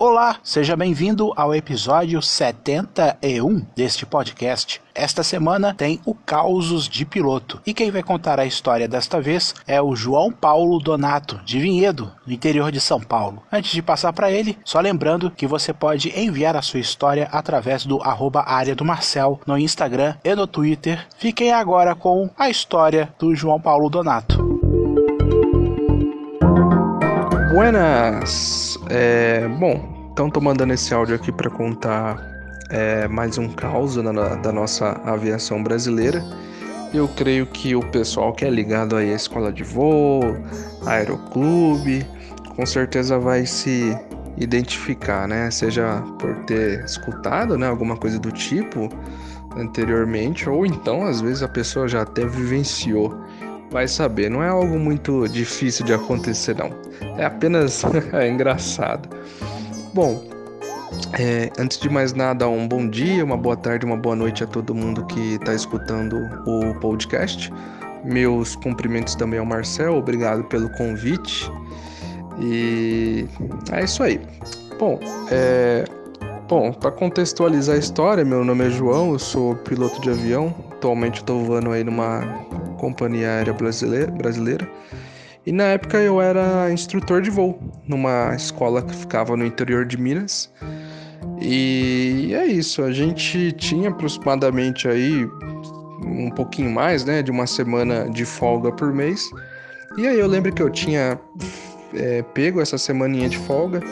Olá, seja bem-vindo ao episódio 71 deste podcast. Esta semana tem o Causos de Piloto. E quem vai contar a história desta vez é o João Paulo Donato, de Vinhedo, no interior de São Paulo. Antes de passar para ele, só lembrando que você pode enviar a sua história através do arroba área do Marcel no Instagram e no Twitter. Fiquem agora com a história do João Paulo Donato. Buenas! É, bom, então tô mandando esse áudio aqui para contar é, mais um caos da nossa aviação brasileira. Eu creio que o pessoal que é ligado aí à escola de voo, aeroclube, com certeza vai se identificar, né? Seja por ter escutado, né, alguma coisa do tipo anteriormente, ou então às vezes a pessoa já até vivenciou vai saber, não é algo muito difícil de acontecer, não. É apenas é engraçado. Bom, é, antes de mais nada, um bom dia, uma boa tarde, uma boa noite a todo mundo que está escutando o podcast. Meus cumprimentos também ao Marcel, obrigado pelo convite. E é isso aí. Bom, é, Bom, para contextualizar a história, meu nome é João, eu sou piloto de avião. Atualmente estou voando aí numa companhia aérea brasileira. E na época eu era instrutor de voo numa escola que ficava no interior de Minas. E é isso, a gente tinha aproximadamente aí um pouquinho mais, né, de uma semana de folga por mês. E aí eu lembro que eu tinha é, pego essa semaninha de folga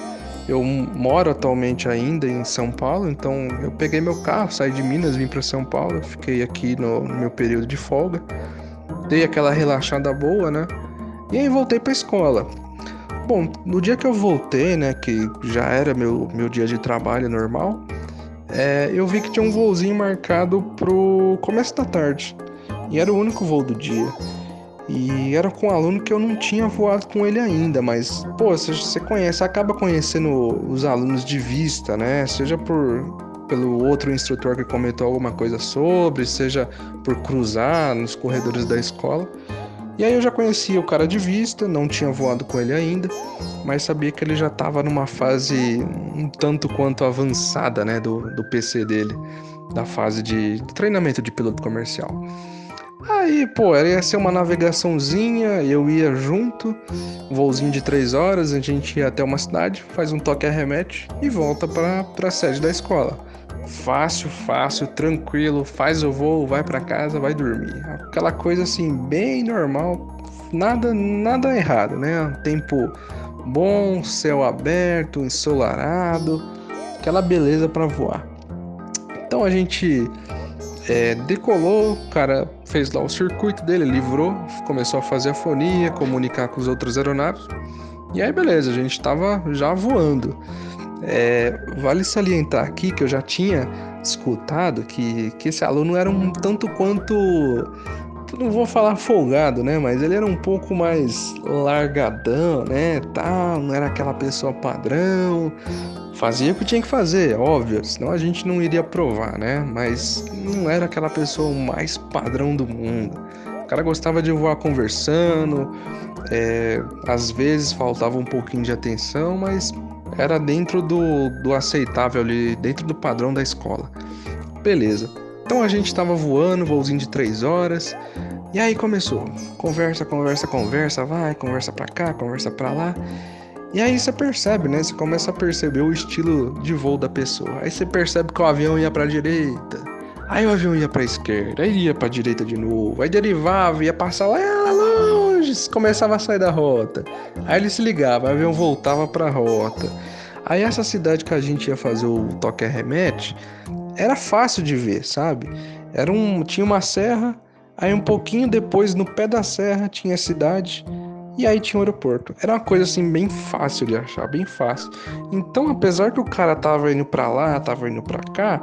eu moro atualmente ainda em São Paulo, então eu peguei meu carro, saí de Minas, vim para São Paulo, fiquei aqui no, no, meu período de folga, dei aquela relaxada boa, né? E aí voltei para escola. Bom, no dia que eu voltei, né, que já era meu, meu dia de trabalho normal, é, eu vi que tinha um voozinho marcado pro começo da tarde. E era o único voo do dia. E era com um aluno que eu não tinha voado com ele ainda, mas, pô, você conhece, acaba conhecendo os alunos de vista, né? Seja por pelo outro instrutor que comentou alguma coisa sobre, seja por cruzar nos corredores da escola. E aí eu já conhecia o cara de vista, não tinha voado com ele ainda, mas sabia que ele já estava numa fase um tanto quanto avançada, né, do, do PC dele, da fase de treinamento de piloto comercial. Aí, pô, ia ser uma navegaçãozinha, eu ia junto, um voozinho de três horas, a gente ia até uma cidade, faz um toque arremete e volta pra, pra sede da escola. Fácil, fácil, tranquilo, faz o voo, vai para casa, vai dormir. Aquela coisa assim, bem normal, nada, nada errado, né? Tempo bom, céu aberto, ensolarado, aquela beleza para voar. Então a gente é, decolou, o cara fez lá o circuito dele, livrou, começou a fazer a fonia, comunicar com os outros aeronaves. E aí, beleza, a gente estava já voando. É, vale salientar aqui que eu já tinha escutado que, que esse aluno era um tanto quanto. Não vou falar folgado, né? Mas ele era um pouco mais largadão, né? Tal, não era aquela pessoa padrão, Fazia o que tinha que fazer, óbvio, senão a gente não iria provar, né? Mas não era aquela pessoa mais padrão do mundo. O cara gostava de voar conversando, é, às vezes faltava um pouquinho de atenção, mas era dentro do, do aceitável ali, dentro do padrão da escola. Beleza. Então a gente estava voando, voozinho de três horas, e aí começou. Conversa, conversa, conversa, vai, conversa pra cá, conversa pra lá. E aí você percebe, né? Você começa a perceber o estilo de voo da pessoa. Aí você percebe que o avião ia para a direita, aí o avião ia para a esquerda, aí ia para a direita de novo, aí derivava, ia passar lá longe, começava a sair da rota. Aí ele se ligava, o avião voltava para a rota. Aí essa cidade que a gente ia fazer o toque remete era fácil de ver, sabe? Era um, tinha uma serra, aí um pouquinho depois no pé da serra tinha a cidade e aí tinha o aeroporto. Era uma coisa assim bem fácil de achar, bem fácil. Então, apesar que o cara tava indo para lá, tava indo para cá,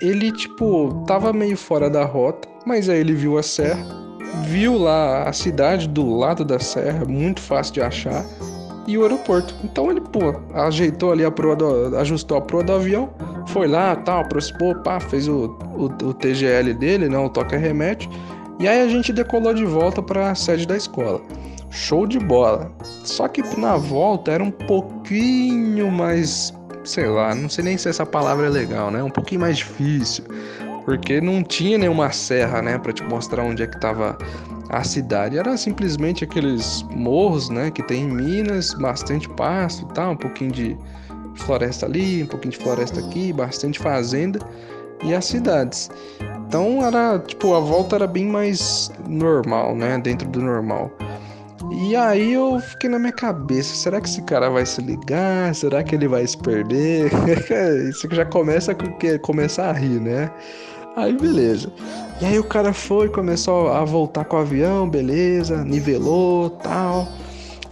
ele tipo tava meio fora da rota, mas aí ele viu a serra, viu lá a cidade do lado da serra, muito fácil de achar, e o aeroporto. Então ele, pô, ajeitou ali a proa do, ajustou a proa do avião, foi lá, tal, aproximou, pá, fez o, o, o TGL dele, né, o toque remete, e aí a gente decolou de volta para a sede da escola. Show de bola. Só que na volta era um pouquinho mais sei lá, não sei nem se essa palavra é legal, né? Um pouquinho mais difícil, porque não tinha nenhuma serra, né, para te mostrar onde é que tava a cidade. Era simplesmente aqueles morros, né, que tem em Minas, bastante pasto e tal, um pouquinho de floresta ali, um pouquinho de floresta aqui, bastante fazenda e as cidades. Então era, tipo, a volta era bem mais normal, né, dentro do normal. E aí eu fiquei na minha cabeça, será que esse cara vai se ligar? Será que ele vai se perder? Isso já começa a começar a rir, né? Aí beleza. E aí o cara foi, começou a voltar com o avião, beleza, nivelou, tal.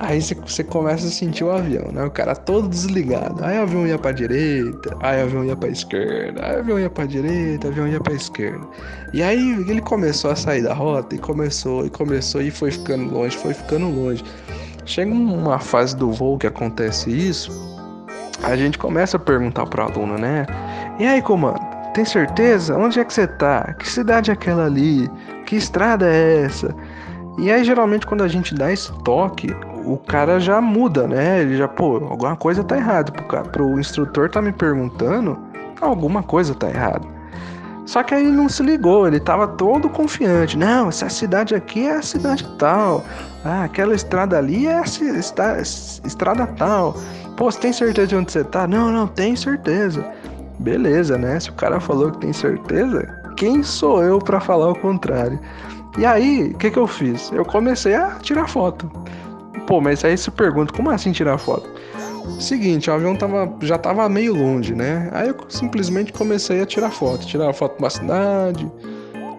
Aí você começa a sentir o avião, né? O cara todo desligado. Aí o avião ia pra direita, aí o avião ia pra esquerda, aí o avião ia pra direita, o avião ia pra esquerda. E aí ele começou a sair da rota e começou, e começou, e foi ficando longe, foi ficando longe. Chega uma fase do voo que acontece isso, a gente começa a perguntar pro aluno, né? E aí, comando, tem certeza? Onde é que você tá? Que cidade é aquela ali? Que estrada é essa? E aí, geralmente, quando a gente dá esse toque, o cara já muda, né? Ele já, pô, alguma coisa tá errada. Pro, cara, pro instrutor tá me perguntando, alguma coisa tá errada. Só que aí ele não se ligou, ele tava todo confiante. Não, essa cidade aqui é a cidade tal. Ah, aquela estrada ali é a estrada tal. Pô, você tem certeza de onde você tá? Não, não, tenho certeza. Beleza, né? Se o cara falou que tem certeza, quem sou eu para falar o contrário? E aí, o que, que eu fiz? Eu comecei a tirar foto. Pô, mas aí se pergunta, como assim tirar foto? Seguinte, o avião tava, já tava meio longe, né? Aí eu simplesmente comecei a tirar foto. Tirar foto de uma cidade,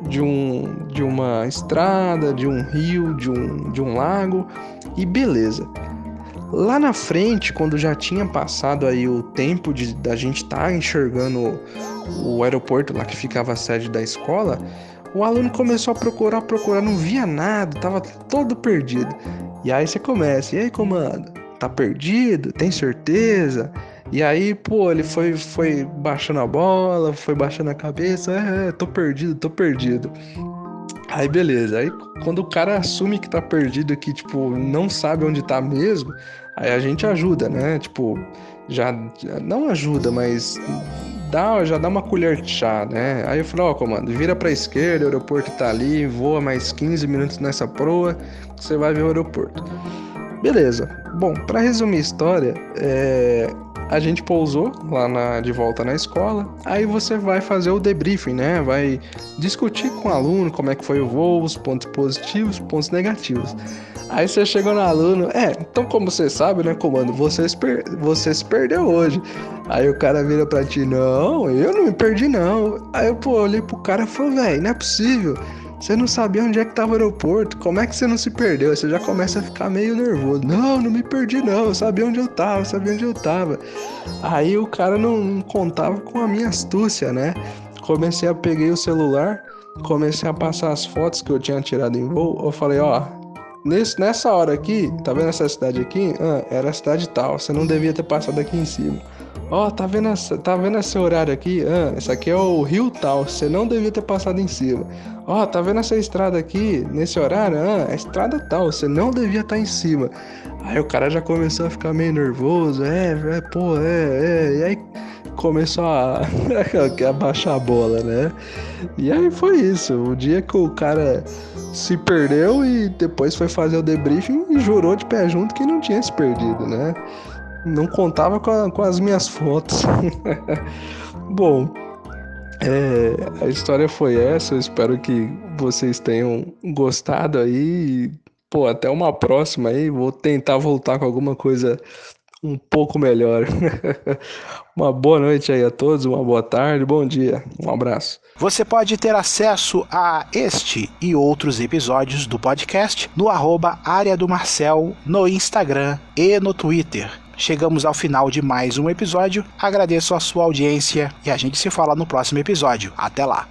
de, um, de uma estrada, de um rio, de um, de um lago. E beleza. Lá na frente, quando já tinha passado aí o tempo de da gente estar tá enxergando o, aeroporto lá que ficava a sede da escola, o aluno começou a procurar, procurar, não via nada, tava todo perdido. E aí você começa, e aí, comando? Tá perdido? Tem certeza? E aí, pô, ele foi, foi baixando a bola, foi baixando a cabeça, é, é, tô perdido, tô perdido. Aí beleza, aí quando o cara assume que tá perdido, que tipo, não sabe onde tá mesmo, aí a gente ajuda, né? Tipo, já, não ajuda, mas dá, já dá uma colher de chá, né? Aí eu falei, ó, oh, comando, vira pra esquerda, o aeroporto tá ali, voa mais 15 minutos nessa proa, você vai ver o aeroporto. Beleza. Bom, para resumir a história, é, a gente pousou lá na, de volta na escola. Aí você vai fazer o debriefing, né? Vai discutir com o aluno como é que foi o voo, os pontos positivos, pontos negativos. Aí você chega no aluno, é, então como você sabe, né, comando, você se, per você se perdeu hoje. Aí o cara vira pra ti, não, eu não me perdi não. Aí eu, pô, olhei pro cara e falei, velho, não é possível. Você não sabia onde é que tava o aeroporto, como é que você não se perdeu? Você já começa a ficar meio nervoso. Não, não me perdi não, eu sabia onde eu tava, eu sabia onde eu tava. Aí o cara não, não contava com a minha astúcia, né? Comecei a peguei o celular, comecei a passar as fotos que eu tinha tirado em voo. Eu falei, ó, Nesse, nessa hora aqui, tá vendo essa cidade aqui? Ah, era a cidade tal, você não devia ter passado aqui em cima. Ó, oh, tá vendo essa, tá vendo esse horário aqui? Ah, esse aqui é o rio tal, você não devia ter passado em cima. Ó, oh, tá vendo essa estrada aqui? Nesse horário? Ah, é a estrada tal, você não devia estar tá em cima. Aí o cara já começou a ficar meio nervoso, é, é, pô, é, é. E aí começou a, a baixar a bola, né? E aí foi isso. O dia que o cara se perdeu e depois foi fazer o debriefing e jurou de pé junto que não tinha se perdido, né? Não contava com, a, com as minhas fotos. Bom, é, a história foi essa. Eu espero que vocês tenham gostado aí. Pô, até uma próxima aí. Vou tentar voltar com alguma coisa um pouco melhor. uma boa noite aí a todos, uma boa tarde, bom dia, um abraço. Você pode ter acesso a este e outros episódios do podcast no arroba área do Marcel no Instagram e no Twitter. Chegamos ao final de mais um episódio. Agradeço a sua audiência e a gente se fala no próximo episódio. Até lá.